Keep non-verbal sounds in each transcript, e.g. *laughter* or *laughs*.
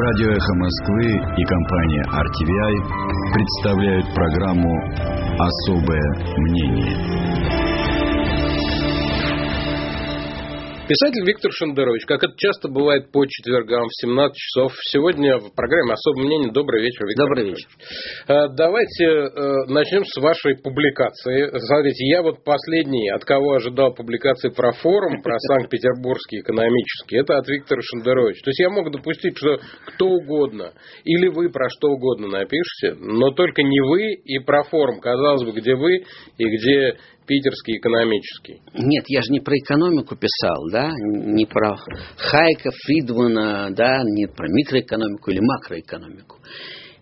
Радио «Эхо Москвы» и компания RTVI представляют программу «Особое мнение». Писатель Виктор Шендерович, как это часто бывает по четвергам в 17 часов, сегодня в программе «Особое мнение». Добрый вечер, Виктор Добрый вечер. Э, давайте э, начнем с вашей публикации. Смотрите, я вот последний, от кого ожидал публикации про форум, про *laughs* Санкт-Петербургский экономический, это от Виктора Шендеровича. То есть я мог допустить, что кто угодно, или вы про что угодно напишите, но только не вы и про форум, казалось бы, где вы и где питерский экономический. Нет, я же не про экономику писал, да, не про Хайка, Фридмана, да, не про микроэкономику или макроэкономику.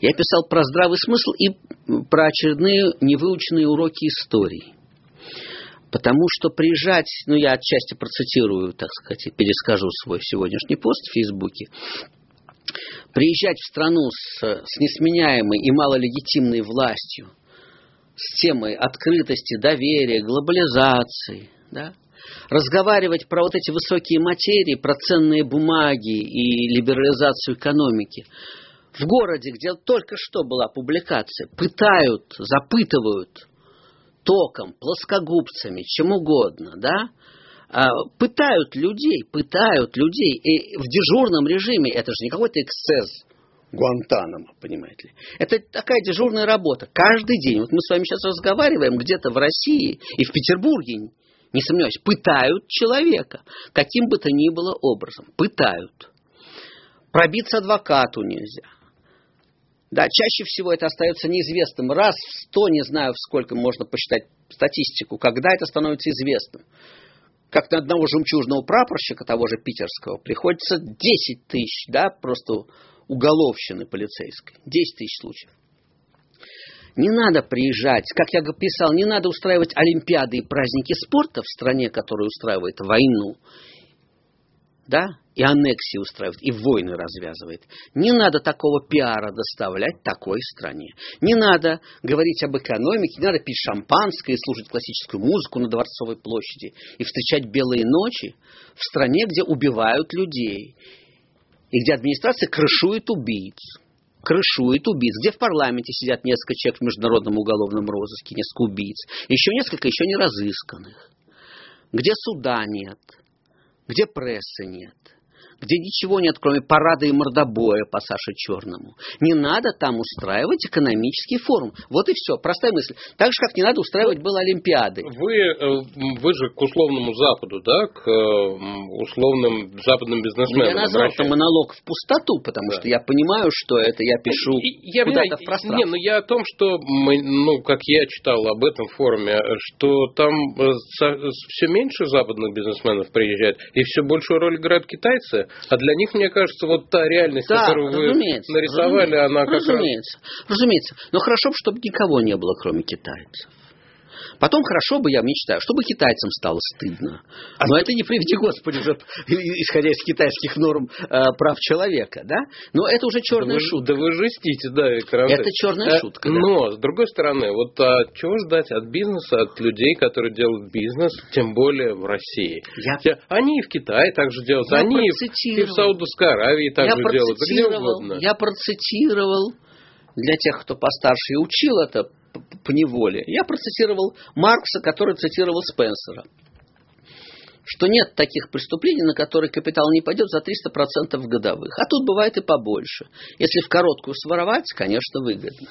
Я писал про здравый смысл и про очередные невыученные уроки истории. Потому что приезжать, ну я отчасти процитирую, так сказать, и перескажу свой сегодняшний пост в Фейсбуке, приезжать в страну с, с несменяемой и малолегитимной властью, с темой открытости, доверия, глобализации, да, разговаривать про вот эти высокие материи, про ценные бумаги и либерализацию экономики. В городе, где только что была публикация, пытают, запытывают током, плоскогубцами, чем угодно, да, а, пытают людей, пытают людей, и в дежурном режиме, это же не какой-то эксцесс Гуантанамо, понимаете ли. Это такая дежурная работа. Каждый день. Вот мы с вами сейчас разговариваем где-то в России и в Петербурге, не сомневаюсь, пытают человека. Каким бы то ни было образом. Пытают. Пробиться адвокату нельзя. Да, чаще всего это остается неизвестным. Раз в сто, не знаю, сколько можно посчитать статистику, когда это становится известным. Как на одного жемчужного прапорщика, того же питерского, приходится 10 тысяч, да, просто уголовщины полицейской. 10 тысяч случаев. Не надо приезжать, как я писал, не надо устраивать олимпиады и праздники спорта в стране, которая устраивает войну, да, и аннексии устраивает, и войны развязывает. Не надо такого пиара доставлять такой стране. Не надо говорить об экономике, не надо пить шампанское и слушать классическую музыку на Дворцовой площади и встречать белые ночи в стране, где убивают людей и где администрация крышует убийц. Крышует убийц. Где в парламенте сидят несколько человек в международном уголовном розыске, несколько убийц. Еще несколько еще не разысканных. Где суда нет. Где прессы нет где ничего нет, кроме парада и мордобоя по Саше Черному. Не надо там устраивать экономический форум. Вот и все. Простая мысль. Так же, как не надо устраивать было Олимпиады. Вы, э, вы же к условному Западу, да, к э, условным западным бизнесменам. Ну, я назвал это монолог в пустоту, потому да. что я понимаю, что это я пишу я, куда-то в пространство. Не, ну я о том, что мы, ну, как я читал об этом форуме, что там э, все меньше западных бизнесменов приезжает, и все большую роль играют китайцы, а для них, мне кажется, вот та реальность, да, которую вы нарисовали, она как разумеется, раз... Разумеется. Но хорошо бы, чтобы никого не было, кроме китайцев. Потом хорошо бы, я мечтаю, чтобы китайцам стало стыдно. Но это не приведи Господи, уже, исходя из китайских норм э, прав человека, да? Но это уже черная да шутка. да вы жестите, да, Виктор Это черная а, шутка. Но, с другой стороны, вот а, чего ждать от бизнеса, от людей, которые делают бизнес, тем более в России? Я... Они и в Китае также делают, я они и в Саудовской Аравии также я делают, где угодно. Я процитировал для тех, кто постарше и учил это по неволе. Я процитировал Маркса, который цитировал Спенсера. Что нет таких преступлений, на которые капитал не пойдет за 300% годовых. А тут бывает и побольше. Если в короткую своровать, конечно, выгодно.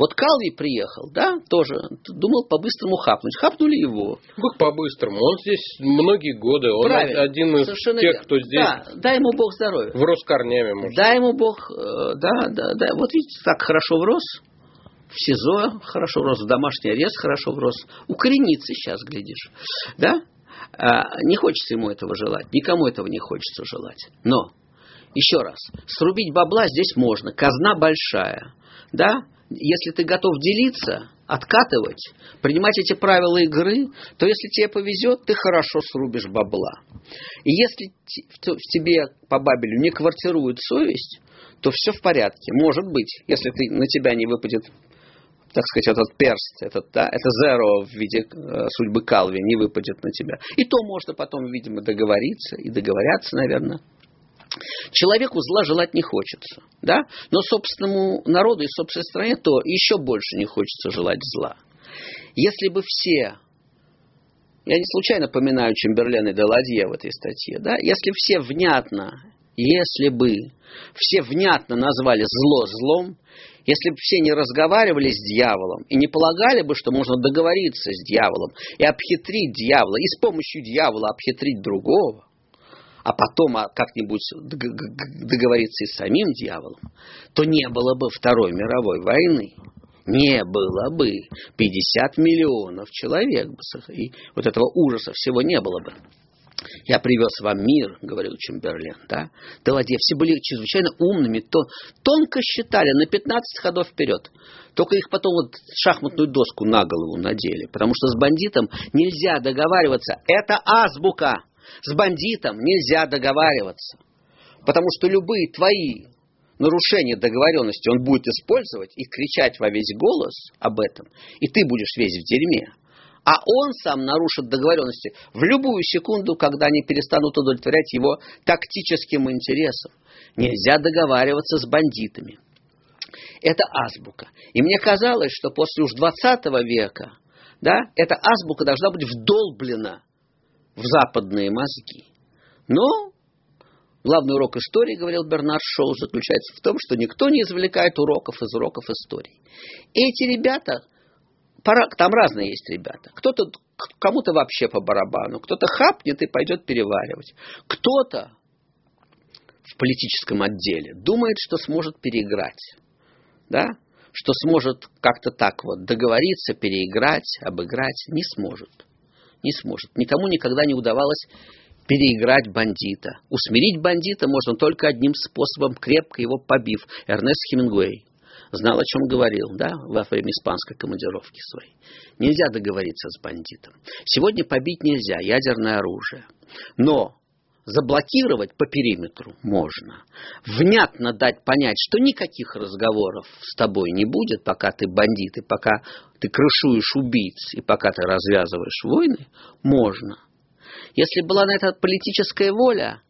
Вот Калви приехал, да, тоже думал по-быстрому хапнуть. Хапнули его. Как по-быстрому? Он здесь многие годы. Он Правильно. один из Совершенно тех, кто здесь... Да, дай ему Бог здоровья. Врос корнями, может. Дай ему Бог, э, да, да, да. Вот видите, так хорошо врос в СИЗО хорошо рос, в домашний арест хорошо рос, укоренится сейчас, глядишь. Да? А, не хочется ему этого желать, никому этого не хочется желать. Но, еще раз, срубить бабла здесь можно, казна большая. Да? Если ты готов делиться, откатывать, принимать эти правила игры, то если тебе повезет, ты хорошо срубишь бабла. И если в тебе по Бабелю не квартирует совесть, то все в порядке. Может быть, если ты, на тебя не выпадет так сказать, этот перст, этот, да, это zero в виде э, судьбы Калви не выпадет на тебя. И то можно потом, видимо, договориться и договорятся, наверное. Человеку зла желать не хочется, да? Но собственному народу и собственной стране то еще больше не хочется желать зла. Если бы все, я не случайно поминаю Чемберлена и Деладье в этой статье, да? Если все внятно, если бы все внятно назвали зло злом, если бы все не разговаривали с дьяволом и не полагали бы, что можно договориться с дьяволом и обхитрить дьявола, и с помощью дьявола обхитрить другого, а потом а, как-нибудь договориться и с самим дьяволом, то не было бы Второй мировой войны. Не было бы 50 миллионов человек. И вот этого ужаса всего не было бы. Я привез вам мир, говорил Чемберлен, да? Деладье, все были чрезвычайно умными, то тонко считали на 15 ходов вперед. Только их потом вот шахматную доску на голову надели, потому что с бандитом нельзя договариваться. Это азбука. С бандитом нельзя договариваться. Потому что любые твои нарушения договоренности он будет использовать и кричать во весь голос об этом, и ты будешь весь в дерьме. А он сам нарушит договоренности в любую секунду, когда они перестанут удовлетворять его тактическим интересам. Нельзя договариваться с бандитами. Это азбука. И мне казалось, что после уж 20 века да, эта азбука должна быть вдолблена в западные мозги. Но главный урок истории, говорил Бернард Шоу, заключается в том, что никто не извлекает уроков из уроков истории. Эти ребята, там разные есть ребята. Кто-то кому-то вообще по барабану, кто-то хапнет и пойдет переваривать. Кто-то в политическом отделе думает, что сможет переиграть. Да? Что сможет как-то так вот договориться, переиграть, обыграть. Не сможет не сможет. Никому никогда не удавалось переиграть бандита. Усмирить бандита можно только одним способом, крепко его побив. Эрнест Хемингуэй знал, о чем говорил, да, во время испанской командировки своей. Нельзя договориться с бандитом. Сегодня побить нельзя, ядерное оружие. Но заблокировать по периметру можно. Внятно дать понять, что никаких разговоров с тобой не будет, пока ты бандит, и пока ты крышуешь убийц, и пока ты развязываешь войны, можно. Если была на это политическая воля,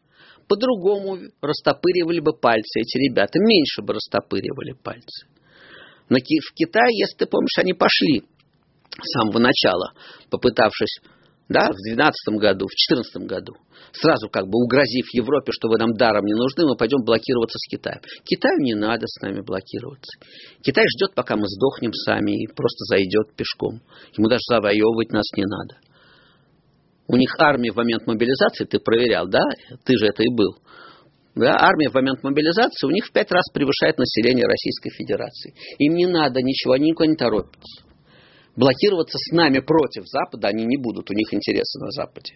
по-другому растопыривали бы пальцы эти ребята, меньше бы растопыривали пальцы. Но в Китае, если ты помнишь, они пошли с самого начала, попытавшись да, в 2012 году, в 2014 году, сразу как бы угрозив Европе, что вы нам даром не нужны, мы пойдем блокироваться с Китаем. Китаю не надо с нами блокироваться. Китай ждет, пока мы сдохнем сами и просто зайдет пешком. Ему даже завоевывать нас не надо. У них армия в момент мобилизации, ты проверял, да? Ты же это и был. Да, армия в момент мобилизации у них в пять раз превышает население Российской Федерации. Им не надо ничего, они никуда не торопятся блокироваться с нами против Запада они не будут, у них интересы на Западе.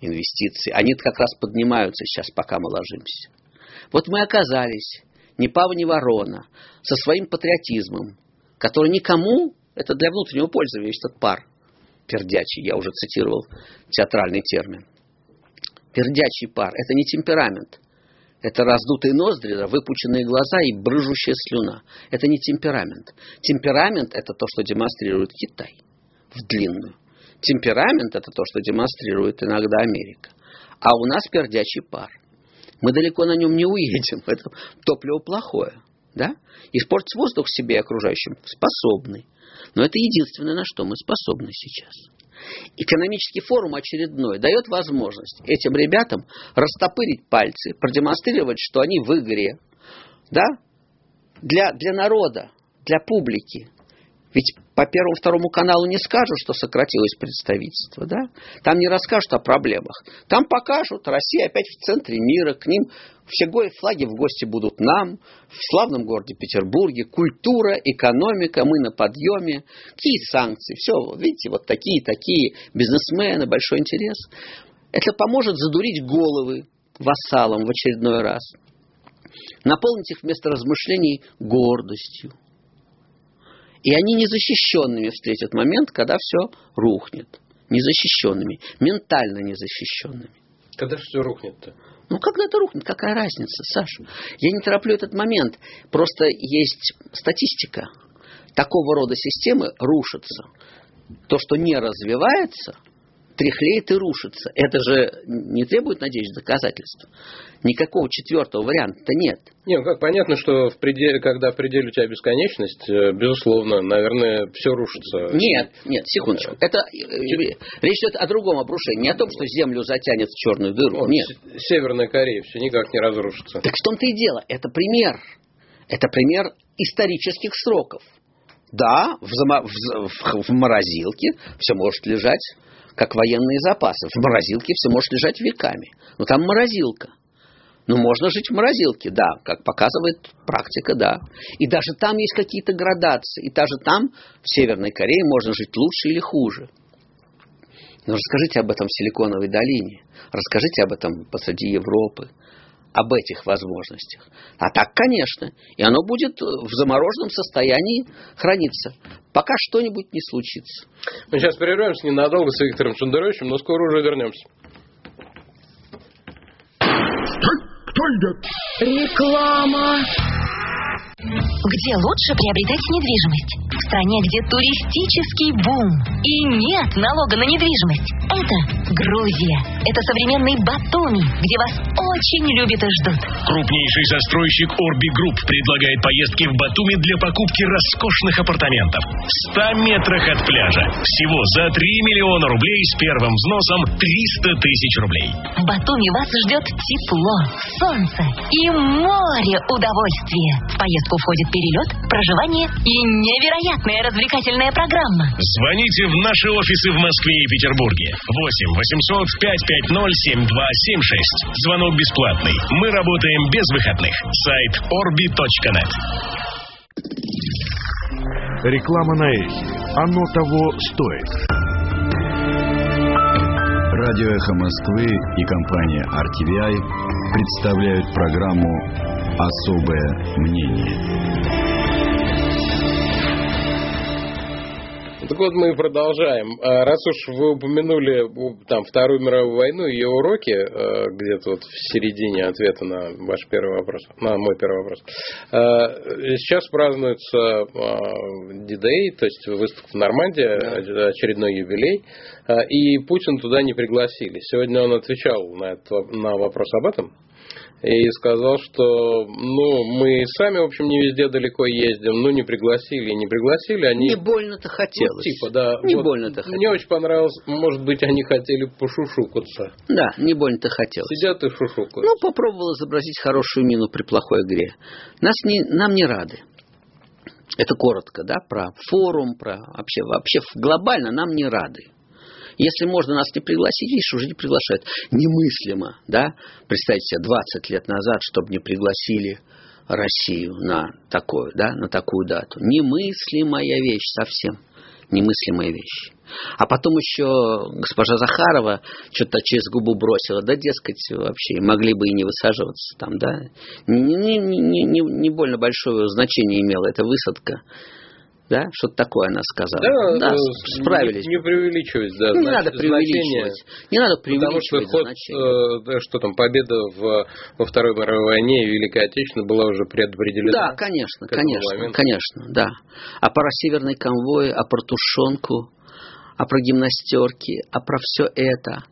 Инвестиции. Они как раз поднимаются сейчас, пока мы ложимся. Вот мы оказались, ни пава, ни ворона, со своим патриотизмом, который никому, это для внутреннего пользования, этот пар пердячий, я уже цитировал театральный термин. Пердячий пар, это не темперамент, это раздутые ноздри, выпученные глаза и брыжущая слюна. Это не темперамент. Темперамент – это то, что демонстрирует Китай в длинную. Темперамент – это то, что демонстрирует иногда Америка. А у нас пердячий пар. Мы далеко на нем не уедем. *laughs* Это топливо плохое. Да? Испортить воздух себе и окружающим способны. Но это единственное, на что мы способны сейчас. Экономический форум очередной дает возможность этим ребятам растопырить пальцы, продемонстрировать, что они в игре. Да? Для, для народа, для публики. Ведь по первому, второму каналу не скажут, что сократилось представительство, да? Там не расскажут о проблемах. Там покажут, Россия опять в центре мира, к ним все флаги в гости будут нам, в славном городе Петербурге, культура, экономика, мы на подъеме, какие санкции, все, видите, вот такие-такие, бизнесмены, большой интерес. Это поможет задурить головы вассалам в очередной раз. Наполнить их вместо размышлений гордостью, и они незащищенными встретят момент, когда все рухнет. Незащищенными, ментально незащищенными. Когда все рухнет-то? Ну, когда это рухнет, какая разница, Саша? Я не тороплю этот момент. Просто есть статистика. Такого рода системы рушатся. То, что не развивается, тряхлеет и рушится. Это же не требует, надеюсь, доказательств. Никакого четвертого варианта нет. Не, ну как понятно, что в пределе, когда в пределе у тебя бесконечность, э, безусловно, наверное, все рушится. Нет, нет, секундочку. Это э, речь идет о другом обрушении, не о том, что Землю затянет в черную дыру. Вот, нет. Северная Корея все никак не разрушится. Так в том-то и дело. Это пример. Это пример исторических сроков. Да, в, зама- в, в, морозилке все может лежать как военные запасы. В морозилке все может лежать веками. Но там морозилка. Ну, можно жить в морозилке, да, как показывает практика, да. И даже там есть какие-то градации. И даже там, в Северной Корее, можно жить лучше или хуже. Но расскажите об этом в Силиконовой долине. Расскажите об этом посреди Европы. Об этих возможностях. А так, конечно. И оно будет в замороженном состоянии храниться, пока что-нибудь не случится. Мы сейчас прервемся ненадолго с Виктором Шендеровичем, но скоро уже вернемся. Кто идет? Реклама. Где лучше приобретать недвижимость? В стране, где туристический бум и нет налога на недвижимость. Это Грузия. Это современный Батуми, где вас очень любят и ждут. Крупнейший застройщик Орби Групп предлагает поездки в Батуми для покупки роскошных апартаментов в 100 метрах от пляжа. Всего за 3 миллиона рублей с первым взносом 300 тысяч рублей. В Батуми вас ждет тепло, солнце и море удовольствия. В поездку входит перелет, проживание и невероятная развлекательная программа. Звоните в наши офисы в Москве и Петербурге. 8 800 550 7276. Звонок бесплатный. Мы работаем без выходных. Сайт orbi.net. Реклама на эхе. Оно того стоит. Радио «Эхо Москвы» и компания RTVI представляют программу «Особое мнение». Так вот, мы продолжаем. А, Раз уж вы упомянули там, Вторую мировую войну и ее уроки, э, где-то вот в середине ответа на ваш первый вопрос, на мой первый вопрос. Э, Сейчас празднуется D-Day, то есть выставка в Нормандии, э, очередной юбилей, Э, и Путин туда не пригласили. Сегодня он отвечал на, этот, на вопрос об этом и сказал, что ну, мы сами, в общем, не везде далеко ездим, ну, не пригласили, не пригласили, они... Не больно-то хотелось. Ну, типа, да. Не Вот больно-то Мне хотелось. очень понравилось, может быть, они хотели пошушукаться. Да, не больно-то хотелось. Сидят и шушукаются. Ну, попробовал изобразить хорошую мину при плохой игре. Нас не, нам не рады. Это коротко, да, про форум, про вообще, вообще глобально нам не рады. Если можно нас не пригласить, видишь, уже не приглашают. Немыслимо, да, представьте себе, 20 лет назад, чтобы не пригласили Россию на такую, да, на такую дату. Немыслимая вещь совсем. Немыслимая вещь. А потом еще госпожа Захарова что-то через губу бросила, да, дескать, вообще могли бы и не высаживаться там, да. Не, не, не, не, больно большое значение имела эта высадка. Да, что-то такое она сказала. Да, э, справились. Не, не преувеличивать, да. Не знач- надо преувеличивать. Не надо Потому что преувеличивать ход, значение. э, да, что там, победа в, во Второй мировой войне и Великой Отечественной была уже предопределена. Да, конечно, конечно, моменту. конечно, да. А про северный конвой, а про тушенку, а про гимнастерки, а про все это.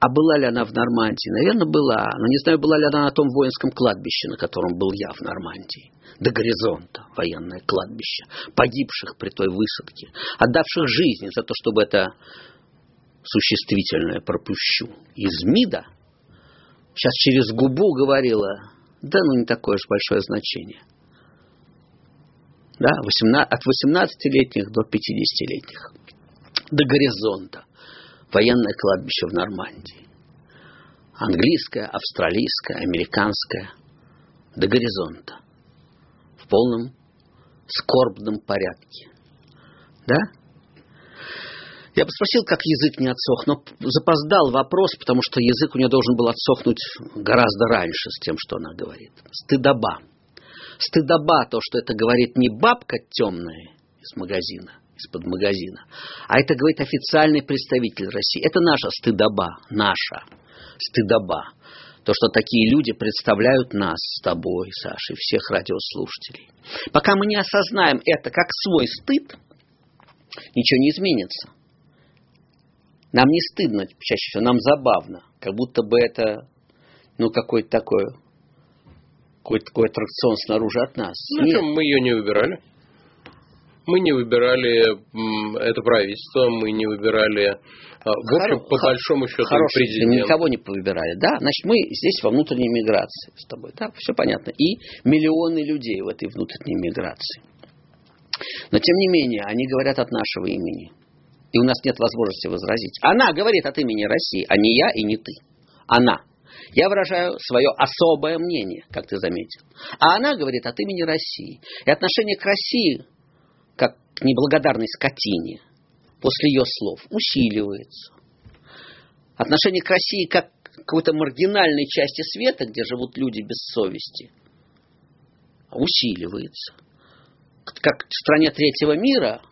А была ли она в Нормандии? Наверное, была. Но не знаю, была ли она на том воинском кладбище, на котором был я в Нормандии. До горизонта военное кладбище. Погибших при той высадке. Отдавших жизни за то, чтобы это существительное пропущу. Из МИДа сейчас через губу говорила, да ну не такое уж большое значение. Да, 18, от 18-летних до 50-летних. До горизонта. Военное кладбище в Нормандии. Английское, австралийское, американское. До горизонта. В полном скорбном порядке. Да? Я бы спросил, как язык не отсох, но запоздал вопрос, потому что язык у нее должен был отсохнуть гораздо раньше с тем, что она говорит. Стыдоба. Стыдоба то, что это говорит не бабка темная из магазина, из-под магазина, а это говорит официальный представитель России. Это наша стыдоба, наша стыдоба. То, что такие люди представляют нас с тобой, Сашей, всех радиослушателей. Пока мы не осознаем это как свой стыд, ничего не изменится. Нам не стыдно чаще всего, нам забавно. Как будто бы это, ну, какой-то такой, какой-то такой аттракцион снаружи от нас. Ну, Нет. чем мы ее не выбирали? Мы не выбирали это правительство, мы не выбирали, а, в общем, Хоро- по большому счету, хороший, президента. Никого не выбирали, да. Значит, мы здесь во внутренней миграции с тобой, да, все понятно. И миллионы людей в этой внутренней миграции. Но, тем не менее, они говорят от нашего имени. И у нас нет возможности возразить. Она говорит от имени России, а не я и не ты. Она. Я выражаю свое особое мнение, как ты заметил. А она говорит от имени России. И отношение к России, как к неблагодарной скотине, после ее слов, усиливается. Отношение к России как к какой-то маргинальной части света, где живут люди без совести, усиливается. Как к стране третьего мира,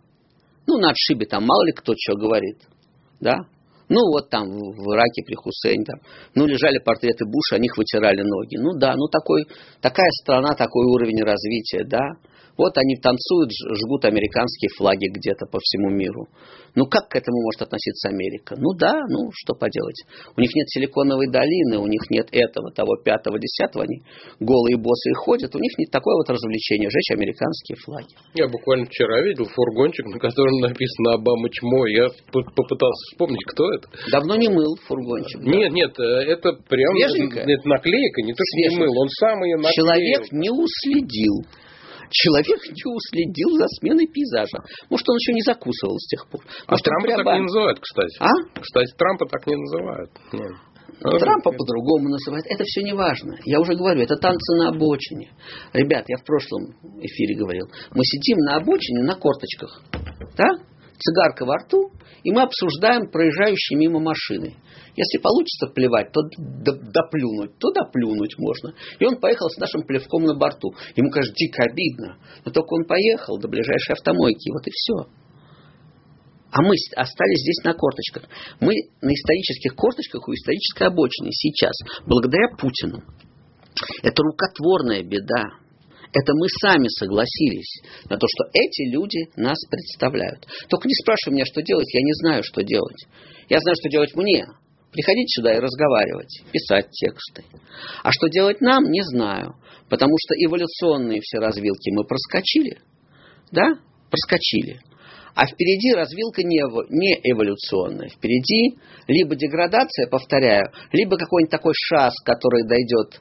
ну, на отшибе там мало ли кто что говорит, да, ну, вот там в Ираке при Хусейне, там, ну, лежали портреты Буша, о них вытирали ноги. Ну, да, ну, такой, такая страна, такой уровень развития, да. Вот они танцуют, жгут американские флаги где-то по всему миру. Ну, как к этому может относиться Америка? Ну, да, ну, что поделать. У них нет силиконовой долины, у них нет этого, того, пятого, десятого. Они голые боссы ходят. У них нет такое вот развлечение, жечь американские флаги. Я буквально вчера видел фургончик, на котором написано «Обама чмо». Я попытался вспомнить, кто это. Давно не мыл фургончик. Да? Нет, нет, э, это прям Свеженькая? это наклейка, не то, что не мыл, он сам ее наклеил. Человек не уследил человек не уследил за сменой пейзажа. Может, он еще не закусывал с тех пор. А Может, а Трампа прямо... так не называют, кстати. А? Кстати, Трампа так не называют. Нет. Трампа по-другому называют. Это все не важно. Я уже говорю, это танцы на обочине. Ребят, я в прошлом эфире говорил. Мы сидим на обочине на корточках. Да? Цигарка во рту, и мы обсуждаем проезжающие мимо машины. Если получится плевать, то доплюнуть, то доплюнуть можно. И он поехал с нашим плевком на борту. Ему, кажется, дико обидно. Но только он поехал до ближайшей автомойки. Вот и все. А мы остались здесь на корточках. Мы на исторических корточках у исторической обочины сейчас, благодаря Путину. Это рукотворная беда. Это мы сами согласились на то, что эти люди нас представляют. Только не спрашивай меня, что делать, я не знаю, что делать. Я знаю, что делать мне. Приходить сюда и разговаривать, писать тексты. А что делать нам, не знаю. Потому что эволюционные все развилки мы проскочили. Да? Проскочили. А впереди развилка не, эволюционная. Впереди либо деградация, повторяю, либо какой-нибудь такой шас, который дойдет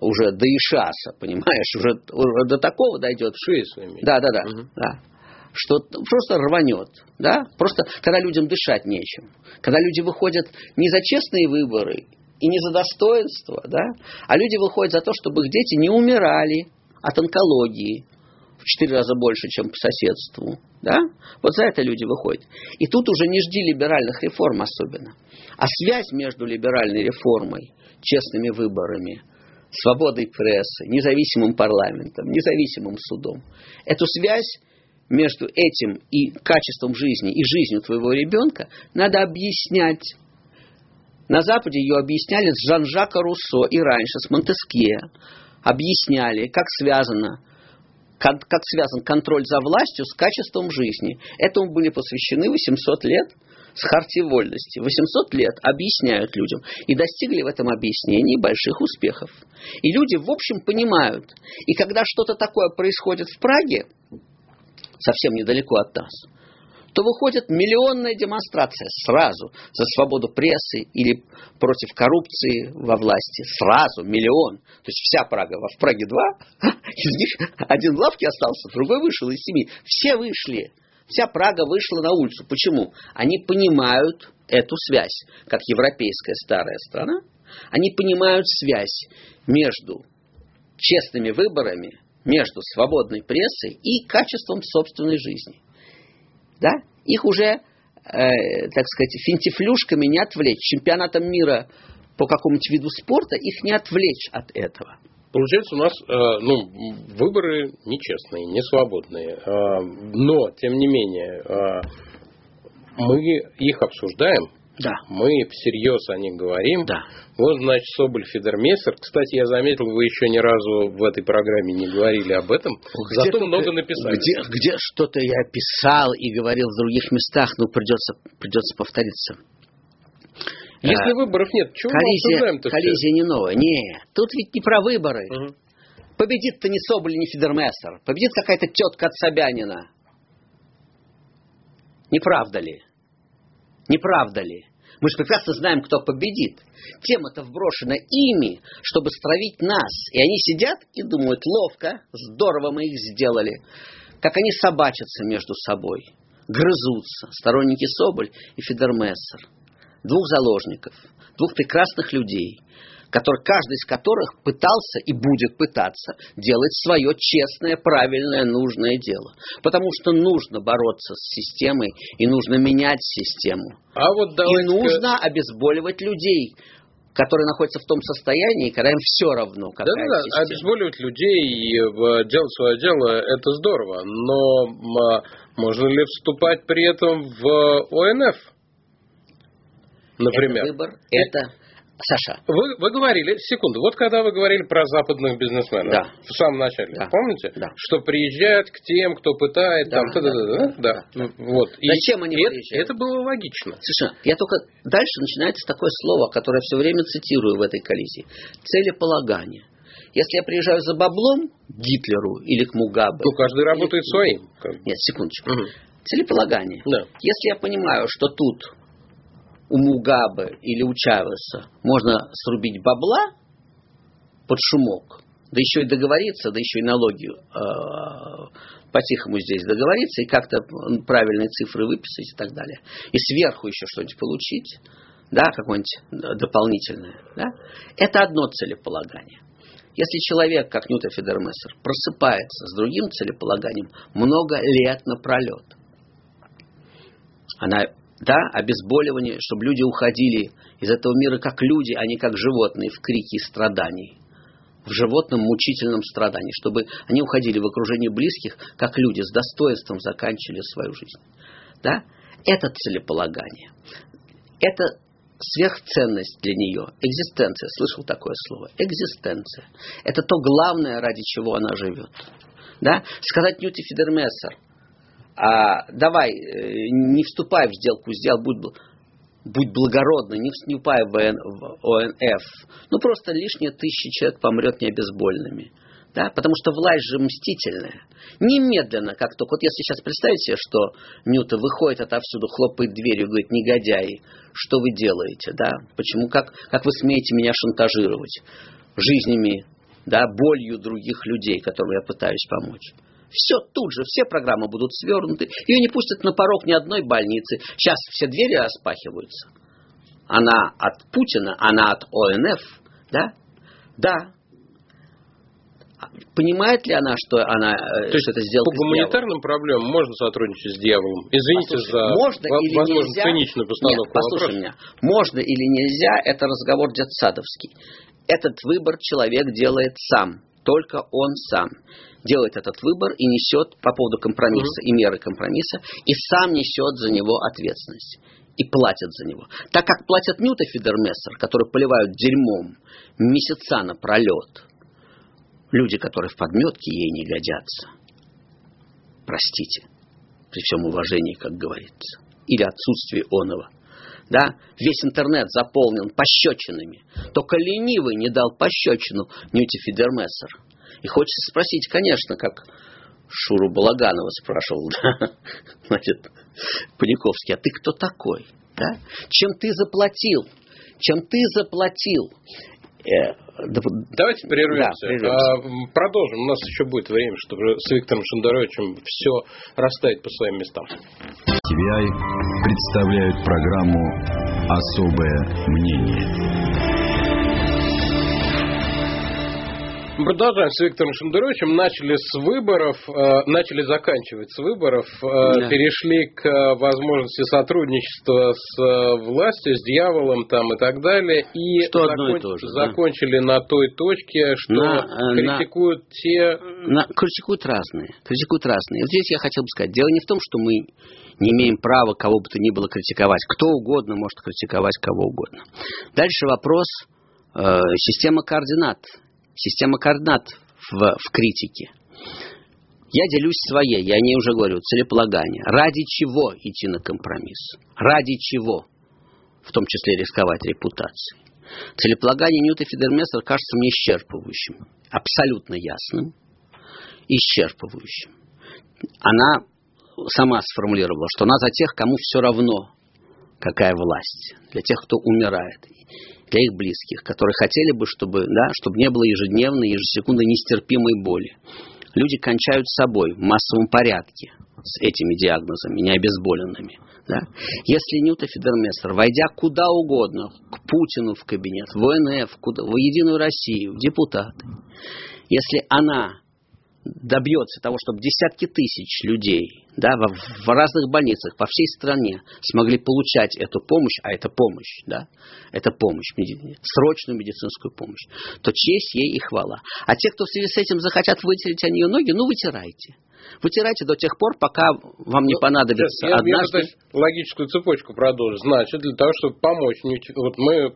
уже до Ишаса, понимаешь, уже, уже до такого дойдет. Шиес, Да, да, да, угу. да что просто рванет. Да? Просто когда людям дышать нечем. Когда люди выходят не за честные выборы и не за достоинство, да? а люди выходят за то, чтобы их дети не умирали от онкологии в четыре раза больше, чем по соседству. Да? Вот за это люди выходят. И тут уже не жди либеральных реформ особенно. А связь между либеральной реформой, честными выборами, свободой прессы, независимым парламентом, независимым судом, эту связь между этим и качеством жизни, и жизнью твоего ребенка, надо объяснять. На Западе ее объясняли с Жан-Жака Руссо и раньше, с Монтескье. Объясняли, как связано как, связан контроль за властью с качеством жизни. Этому были посвящены 800 лет с Хартией вольности. 800 лет объясняют людям и достигли в этом объяснении больших успехов. И люди, в общем, понимают. И когда что-то такое происходит в Праге, совсем недалеко от нас, то выходит миллионная демонстрация сразу за свободу прессы или против коррупции во власти. Сразу миллион. То есть вся Прага. В Праге два, *laughs* из них один в лавке остался, другой вышел из семи. Все вышли. Вся Прага вышла на улицу. Почему? Они понимают эту связь, как европейская старая страна. Они понимают связь между честными выборами между свободной прессой и качеством собственной жизни. Да? Их уже, э, так сказать, финтифлюшками не отвлечь. Чемпионатом мира по какому-нибудь виду спорта их не отвлечь от этого. Получается, у нас э, ну, выборы нечестные, не свободные. Э, но, тем не менее, э, мы их обсуждаем, да. Мы всерьез о них говорим. Да. Вот, значит, Соболь Федермессер. Кстати, я заметил, вы еще ни разу в этой программе не говорили об этом. Где Зато много написали. Где, где что-то я писал и говорил в других местах, но придется, придется повториться. Если выборов нет, чего мы коллизия, обсуждаем-то всё? коллизия не новая. Не, тут ведь не про выборы. Мгм. Победит-то не Соболь, не Фидермессер. Победит какая-то тетка от Собянина. Не правда ли? Не правда ли? Мы же прекрасно знаем, кто победит. Тема-то вброшена ими, чтобы стравить нас. И они сидят и думают, ловко, здорово мы их сделали. Как они собачатся между собой. Грызутся. Сторонники Соболь и Фидермессер. Двух заложников. Двух прекрасных людей который, каждый из которых пытался и будет пытаться делать свое честное, правильное, нужное дело. Потому что нужно бороться с системой и нужно менять систему. А вот И нужно обезболивать людей, которые находятся в том состоянии, когда им все равно, какая Да-да-да, система. обезболивать людей и э, делать свое дело – это здорово. Но а, можно ли вступать при этом в ОНФ? Например. Это выбор, это... Саша, Вы, вы говорили, секунду, вот когда вы говорили про западных бизнесменов Да. в самом начале, Да. помните? Да. Что приезжают к тем, кто пытает, Да, там, да, та-да-да-да, да, да, да, Вот. И Зачем они это, приезжают? это было логично. Совершенно. Я только... Дальше начинается такое слово, которое я все время цитирую в этой коллизии. Целеполагание. Если я приезжаю за баблом к Гитлеру или к Мугабе... Ну, каждый работает своим. Нет, секундочку. Мгм. Целеполагание. Да. Если я понимаю, что тут у Мугабе или у Чавеса можно срубить бабла под шумок, да еще и договориться, да еще и налоги э, по-тихому здесь договориться и как-то правильные цифры выписать и так далее. И сверху еще что-нибудь получить, да, какое-нибудь э, дополнительное, да, это одно целеполагание. Если человек, как Ньютон Федермессер, просыпается с другим целеполаганием много лет напролет, она, да, обезболивание, чтобы люди уходили из этого мира как люди, а не как животные в крике и страдании. В животном мучительном страдании, чтобы они уходили в окружении близких, как люди, с достоинством заканчивали свою жизнь. Да? Это целеполагание. Это сверхценность для нее. Экзистенция. Слышал такое слово? Экзистенция. Это то главное, ради чего она живет. Да? Сказать Ньюти Фидермессер, а, давай, э, не вступай в сделку, сделал, будь, будь благородный, не вступай в, ОН в ОНФ. Ну, просто лишние тысячи человек помрет не обезбольными. Да? Потому что власть же мстительная. Немедленно, как только... Вот если сейчас представить себе, что Ньюта выходит отовсюду, хлопает дверью и говорит, негодяи, что вы делаете? Да? Почему? Как, как вы смеете меня шантажировать? Жизнями, да, болью других людей, которым я пытаюсь помочь. Все тут же, все программы будут свернуты. Ее не пустят на порог ни одной больницы. Сейчас все двери распахиваются. Она от Путина, она от ОНФ. Да? Да. Понимает ли она, что она э, То есть что это сделала? по гуманитарным проблемам можно сотрудничать с дьяволом. Извините Послушай, за, можно или возможно, нельзя? циничную постановку Нет, послушай вопроса. меня. Можно или нельзя, это разговор детсадовский. Этот выбор человек делает сам. Только он сам делает этот выбор и несет по поводу компромисса и меры компромисса, и сам несет за него ответственность. И платят за него. Так как платят Ньюта Фидермессер, которые поливают дерьмом месяца напролет, люди, которые в подметке ей не годятся. Простите, при всем уважении, как говорится, или отсутствии оного. Да? Весь интернет заполнен пощечинами. Только ленивый не дал пощечину Ньюти Фидермессер. И хочется спросить, конечно, как Шуру Балаганова спрашивал, *laughs* да? значит, Паниковский, а ты кто такой? Да? Чем ты заплатил? Чем ты заплатил? Э, да, Давайте прервемся. Да, прервемся. А, продолжим. У нас еще будет время, чтобы с Виктором Шендеровичем все расставить по своим местам. TVI представляют программу «Особое мнение». Мы Продолжаем с Виктором Шендеровичем. Начали с выборов, э, начали заканчивать с выборов, э, Да. перешли к э, возможности сотрудничества с э, властью, с дьяволом там и так далее. И Что одно и то же, да. закончили на той точке, что На, э, критикуют те... На- критикуют разные. Критикуют разные. Вот здесь я хотел бы сказать, дело не в том, что мы не имеем права кого бы то ни было критиковать. Кто угодно может критиковать кого угодно. Дальше вопрос э, система координат. Система координат в, в критике. Я делюсь своей, я о ней уже говорю, целеполагание. Ради чего идти на компромисс? Ради чего? в том числе рисковать репутацией. Целеполагание Ньюта Фидермессера кажется мне исчерпывающим, абсолютно ясным, исчерпывающим. Она сама сформулировала, что она за тех, кому все равно, какая власть, для тех, кто умирает, для их близких, которые хотели бы, чтобы, да, чтобы не было ежедневной, ежесекундной нестерпимой боли. Люди кончают собой в массовом порядке с этими диагнозами, необезболенными. Да? Если Нюта Фидермессер, войдя куда угодно, к Путину в кабинет, в ОНФ, куда, в Единую Россию, в депутаты, если она добьется того, чтобы десятки тысяч людей да, в, в разных больницах по всей стране смогли получать эту помощь, а это помощь, да, это помощь, срочную медицинскую помощь, то честь ей и хвала. А те, кто в связи с этим захотят вытереть о нее ноги, ну вытирайте. Вытирайте до тех пор, пока вам не ну, понадобится я, однажды... Я логическую цепочку продолжу. Значит, для того, чтобы помочь, вот мы э,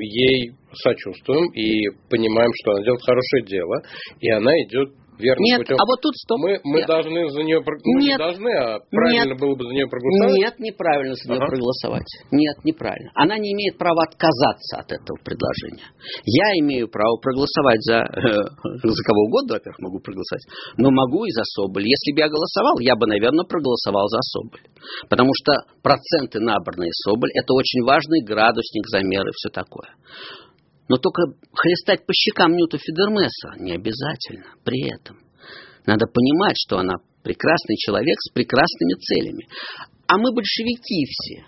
ей сочувствуем и понимаем, что она делает хорошее дело, и она идет верным Нет, путем. а вот тут стоп. Мы, мы Нет. должны за нее ну, Нет. не должны, а правильно Нет. было бы за нее проголосовать. Нет, неправильно за нее ага. проголосовать. Нет, неправильно. Она не имеет права отказаться от этого предложения. Я имею право проголосовать за, э, за кого угодно, во-первых, могу проголосовать, но могу и за Соболь. Если бы я голосовал, я бы, наверное, проголосовал за Соболь. Потому что проценты, набранные Соболь, это очень важный градусник, замеры, все такое. Но только хлестать по щекам Ньюта Фидермеса не обязательно при этом. Надо понимать, что она прекрасный человек с прекрасными целями. А мы большевики все.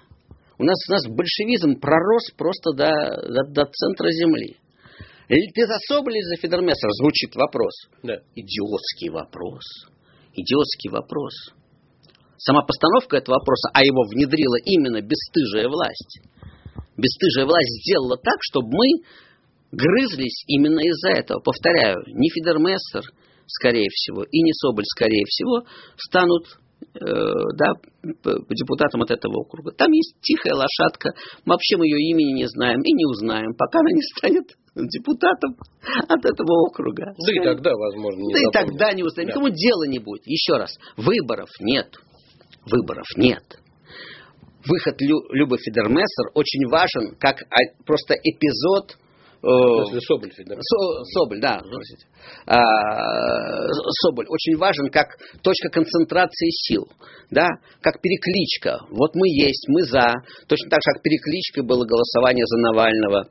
У нас, у нас большевизм пророс просто до, до, до центра земли. Ты за Соболя или за Федермессера? Звучит вопрос. Да. Идиотский вопрос. Идиотский вопрос. Сама постановка этого вопроса, а его внедрила именно бесстыжая власть. Бесстыжая власть сделала так, чтобы мы грызлись именно из-за этого. Повторяю, ни Фидермессер, скорее всего, и не Соболь, скорее всего, станут э, да, депутатом от этого округа. Там есть тихая лошадка, мы вообще мы ее имени не знаем и не узнаем, пока она не станет депутатом от этого округа. Да и тогда, возможно, не Да запомним. и тогда не узнаем. Да. Никому дела не будет. Еще раз, выборов нет. Выборов нет. Выход Лю, Любы Фидермессер очень важен, как просто эпизод После Соболь, Со, Соболь, да, простите. А, Соболь очень важен как точка концентрации сил, да, как перекличка. Вот мы есть, мы за. Точно так же, как перекличкой было голосование за Навального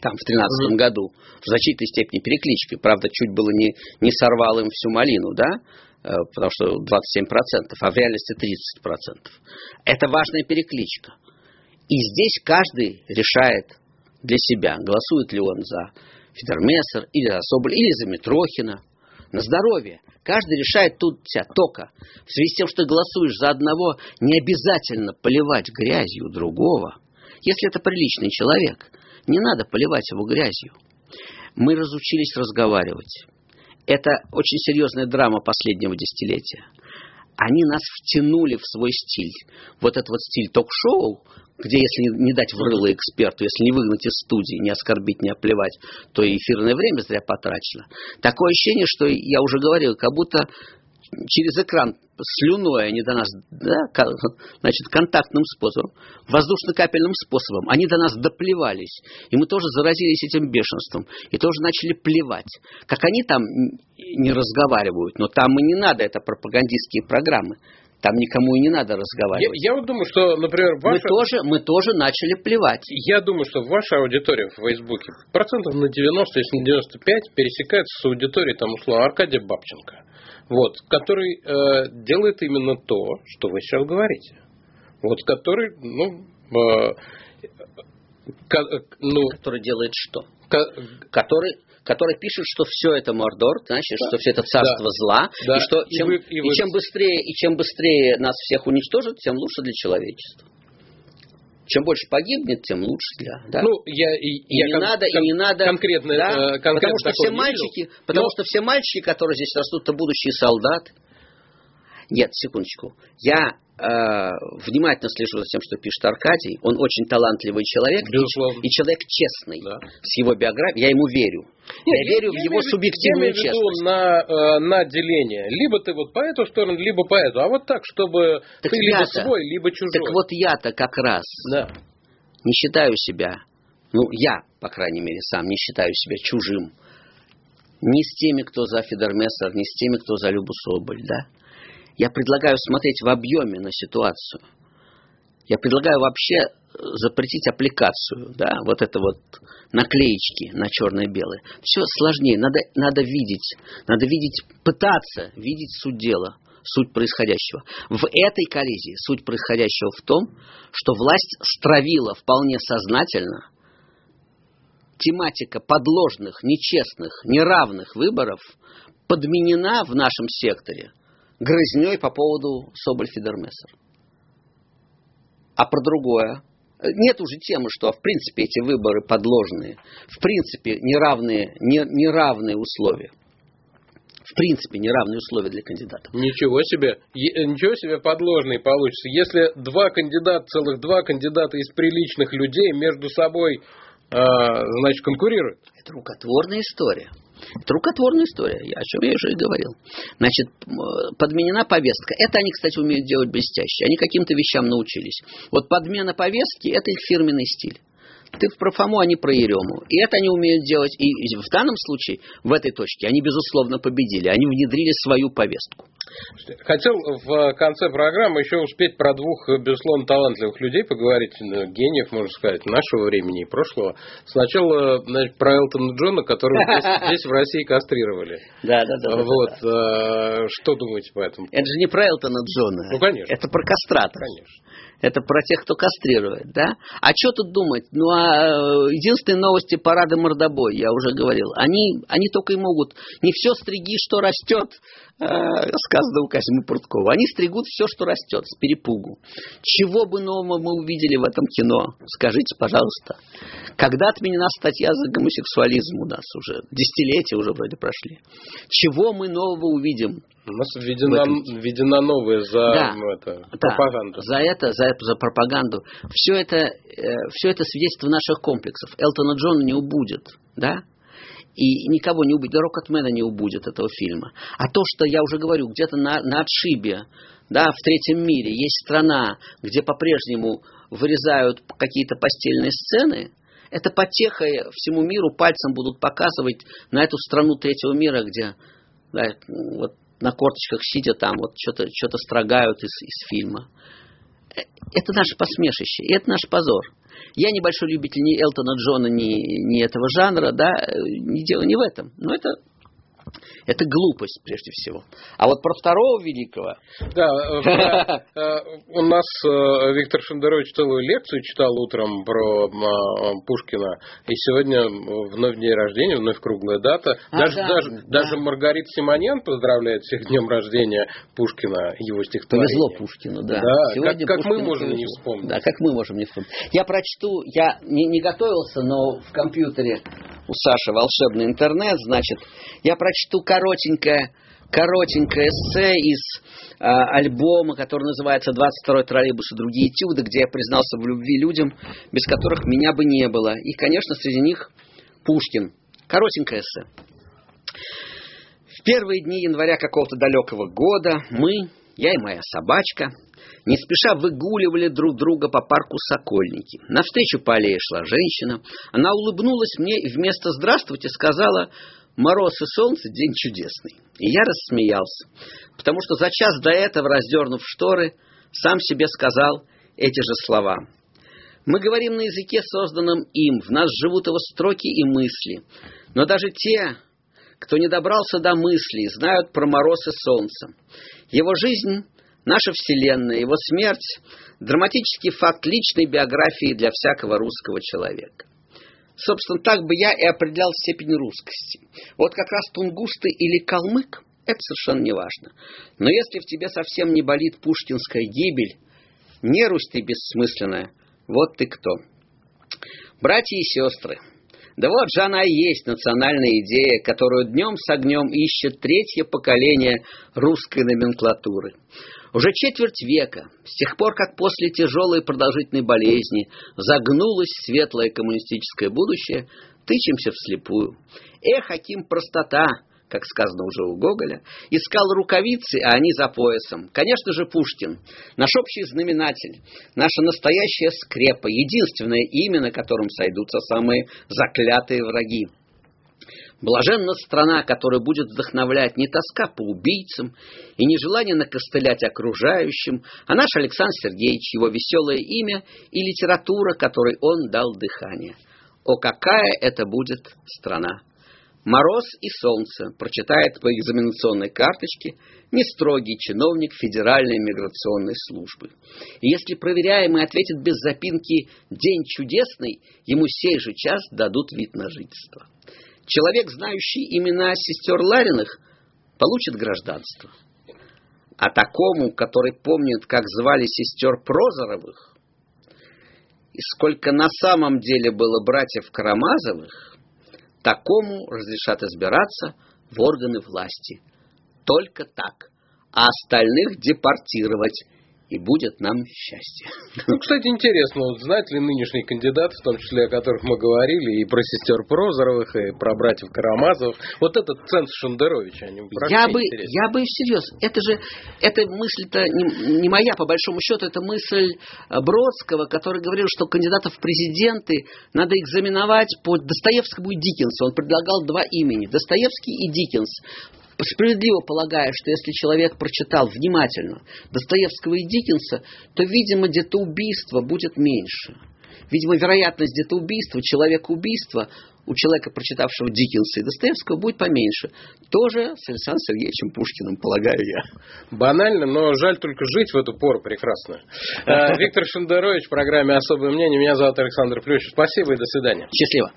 там в 2013 mm-hmm. году. В значительной степени перекличкой. Правда, чуть было не, не сорвал им всю малину, да, потому что 27%, а в реальности 30%. Это важная перекличка. И здесь каждый решает для себя, голосует ли он за Фидермессер, или за Соболь, или за Митрохина. На здоровье. Каждый решает тут себя только. В связи с тем, что голосуешь за одного, не обязательно поливать грязью другого. Если это приличный человек, не надо поливать его грязью. Мы разучились разговаривать. Это очень серьезная драма последнего десятилетия. Они нас втянули в свой стиль. Вот этот вот стиль ток-шоу, где если не дать врыло эксперту, если не выгнать из студии, не оскорбить, не оплевать, то и эфирное время зря потрачено. Такое ощущение, что я уже говорил, как будто через экран слюной они до нас, да, значит, контактным способом, воздушно-капельным способом, они до нас доплевались. И мы тоже заразились этим бешенством. И тоже начали плевать. Как они там не разговаривают, но там и не надо, это пропагандистские программы. Там никому и не надо разговаривать. Я, я вот думаю, что, например, ваша... мы, тоже, мы тоже начали плевать. Я думаю, что ваша аудитория в Фейсбуке процентов на 90, если не 95, пересекается с аудиторией, там, условно, Аркадия Бабченко. Вот, который э, делает именно то, что вы сейчас говорите. Вот, который, ну, э, ко, ну который делает что? Ко, который который пишет, что все это Мордор, значит, да. что все это царство да. зла, да. и что чем, и вы, и вы... и чем быстрее и чем быстрее нас всех уничтожат, тем лучше для человечества. Чем больше погибнет, тем лучше для. Да? Ну, я, и, и я не кон, надо, кон, и не надо. Конкретно, да? э, конкретно потому что все мальчики, видел, потому но... что все мальчики, которые здесь растут, это будущие солдаты. Нет, секундочку. Я внимательно слежу за тем, что пишет Аркадий. Он очень талантливый человек Безусловно. и, и человек честный да. с его биографией. Я ему верю. Нет, я, я верю я в его я субъективную я честность. На, э, на деление. Либо ты вот по эту сторону, либо по эту. А вот так, чтобы так ты либо свой, либо чужой. Так вот я-то как раз. Да. не считаю себя, ну, я, по крайней мере, сам не считаю себя чужим ни с теми, кто за Федермессер, ни с теми, кто за Любу Соболь, да. Я предлагаю смотреть в объеме на ситуацию. Я предлагаю вообще э, запретить аппликацию, да, вот это вот наклеечки на черное-белое. Все сложнее, надо, надо видеть, надо видеть, пытаться видеть суть дела, суть происходящего. В этой коллизии суть происходящего в том, что власть стравила вполне сознательно тематика подложных, нечестных, неравных выборов подменена в нашем секторе грызней по поводу Соболь-Фидермессер. А про другое нет уже темы, что в принципе эти выборы подложные, в принципе неравные, не, неравные условия. В принципе, неравные условия для кандидатов. Ничего себе, ничего себе подложные получится. Если два кандидата, целых два кандидата из приличных людей между собой а, значит, конкурируют. Это рукотворная история. Это рукотворная история, о чем я уже и говорил. Значит, подменена повестка. Это они, кстати, умеют делать блестяще. Они каким-то вещам научились. Вот подмена повестки – это их фирменный стиль. Ты про Фому, они про Ерему. И это они умеют делать. И в данном случае, в этой точке, они, безусловно, победили. Они внедрили свою повестку. Хотел в конце программы еще успеть про двух, безусловно, талантливых людей поговорить, ну, гениев, можно сказать, нашего времени и прошлого. Сначала значит, про Элтона Джона, которого *laughs* здесь, здесь в России кастрировали. Да, да, да. Вот, да, да. Э, что думаете по этому? Это же не про Элтона Джона. Ну, конечно. Это про кастратов. Конечно. Это про тех, кто кастрирует, да? А что тут думать? Ну, а э, единственные новости парада мордобой, я уже говорил. Они, они только и могут. Не все стриги, что растет, сказано у Казимы Пруткова. Они стригут все, что растет, с перепугу. Чего бы нового мы увидели в этом кино? Скажите, пожалуйста. Когда отменена статья за гомосексуализм у нас уже? Десятилетия уже вроде прошли. Чего мы нового увидим? У нас введена, введена новая за да, это, да, пропаганду. За это, за, за пропаганду. Все это, э, все это свидетельство наших комплексов. Элтона Джона не убудет, да? И никого не убудет, Рокетмена не убудет этого фильма. А то, что я уже говорю, где-то на, на отшибе, да, в третьем мире есть страна, где по-прежнему вырезают какие-то постельные сцены, это потеха всему миру пальцем будут показывать на эту страну третьего мира, где да, вот на корточках сидя там, вот что-то что строгают из, из фильма. Э, это наше посмешище, и это наш позор. Я небольшой любитель ни Элтона Джона, ни, ни этого жанра, да, э, не дело не в этом. Но это это глупость, прежде всего. А вот про второго великого... Да, э, *laughs* э, у нас э, Виктор Шендерович целую лекцию читал утром про Пушкина. И сегодня вновь день рождения, вновь круглая дата. А, даже, да, даже, да. даже Маргарита Симонян поздравляет всех днем рождения Пушкина, его стихотворения. Повезло Пушкину, да. да как, как мы можем повезло. не вспомнить. Да, как мы можем не вспомнить. Я прочту, я не, не готовился, но в компьютере у Саши волшебный интернет, значит, я прочту коротенькое, коротенькое эссе из э, альбома, который называется «22-й троллейбус и другие этюды», где я признался в любви людям, без которых меня бы не было. И, конечно, среди них Пушкин. Коротенькое эссе. В первые дни января какого-то далекого года мы, я и моя собачка, не спеша выгуливали друг друга по парку Сокольники. Навстречу по аллее шла женщина. Она улыбнулась мне и вместо «здравствуйте» сказала «мороз и солнце, день чудесный». И я рассмеялся, потому что за час до этого, раздернув шторы, сам себе сказал эти же слова. Мы говорим на языке, созданном им, в нас живут его строки и мысли. Но даже те, кто не добрался до мыслей, знают про мороз и солнце. Его жизнь Наша Вселенная, его смерть – драматический факт личной биографии для всякого русского человека. Собственно, так бы я и определял степень русскости. Вот как раз тунгусты или калмык – это совершенно не важно. Но если в тебе совсем не болит пушкинская гибель, не Русь ты бессмысленная, вот ты кто. Братья и сестры, да вот же она и есть национальная идея, которую днем с огнем ищет третье поколение русской номенклатуры. Уже четверть века, с тех пор, как после тяжелой продолжительной болезни загнулось светлое коммунистическое будущее, тычемся вслепую. Эх, каким простота, как сказано уже у Гоголя, искал рукавицы, а они за поясом. Конечно же, Пушкин, наш общий знаменатель, наша настоящая скрепа, единственное имя, на котором сойдутся самые заклятые враги. Блаженна страна, которая будет вдохновлять не тоска по убийцам и не желание накостылять окружающим, а наш Александр Сергеевич, его веселое имя и литература, которой он дал дыхание. О, какая это будет страна! Мороз и солнце прочитает по экзаменационной карточке не строгий чиновник Федеральной миграционной службы. И если проверяемый ответит без запинки «день чудесный», ему сей же час дадут вид на жительство. Человек, знающий имена сестер Лариных, получит гражданство. А такому, который помнит, как звали сестер Прозоровых, и сколько на самом деле было братьев Карамазовых, такому разрешат избираться в органы власти. Только так. А остальных депортировать и будет нам счастье. *laughs* Ну, кстати, интересно, вот знают ли нынешние кандидаты, в том числе о которых мы говорили, и про сестер Прозоровых, и про братьев Карамазовых, вот этот ценз Шендерович, они я бы, я бы всерьез, это же, эта мысль-то не, не моя, по большому счету, это мысль э, Бродского, который говорил, что кандидатов в президенты надо экзаменовать по Достоевскому и Диккенсу. Он предлагал два имени, Достоевский и Диккенс справедливо полагая, что если человек прочитал внимательно Достоевского и Диккенса, то, видимо, где-то убийство будет меньше. Видимо, вероятность где-то убийства, человека убийства у человека, прочитавшего Диккенса и Достоевского, будет поменьше. Тоже с Александром Сергеевичем Пушкиным, полагаю я. Банально, но жаль только жить в эту пору прекрасно. *laughs* Э, Виктор Шендерович в программе «Особое мнение». Меня зовут Александр Плющев. Спасибо и до свидания. Счастливо.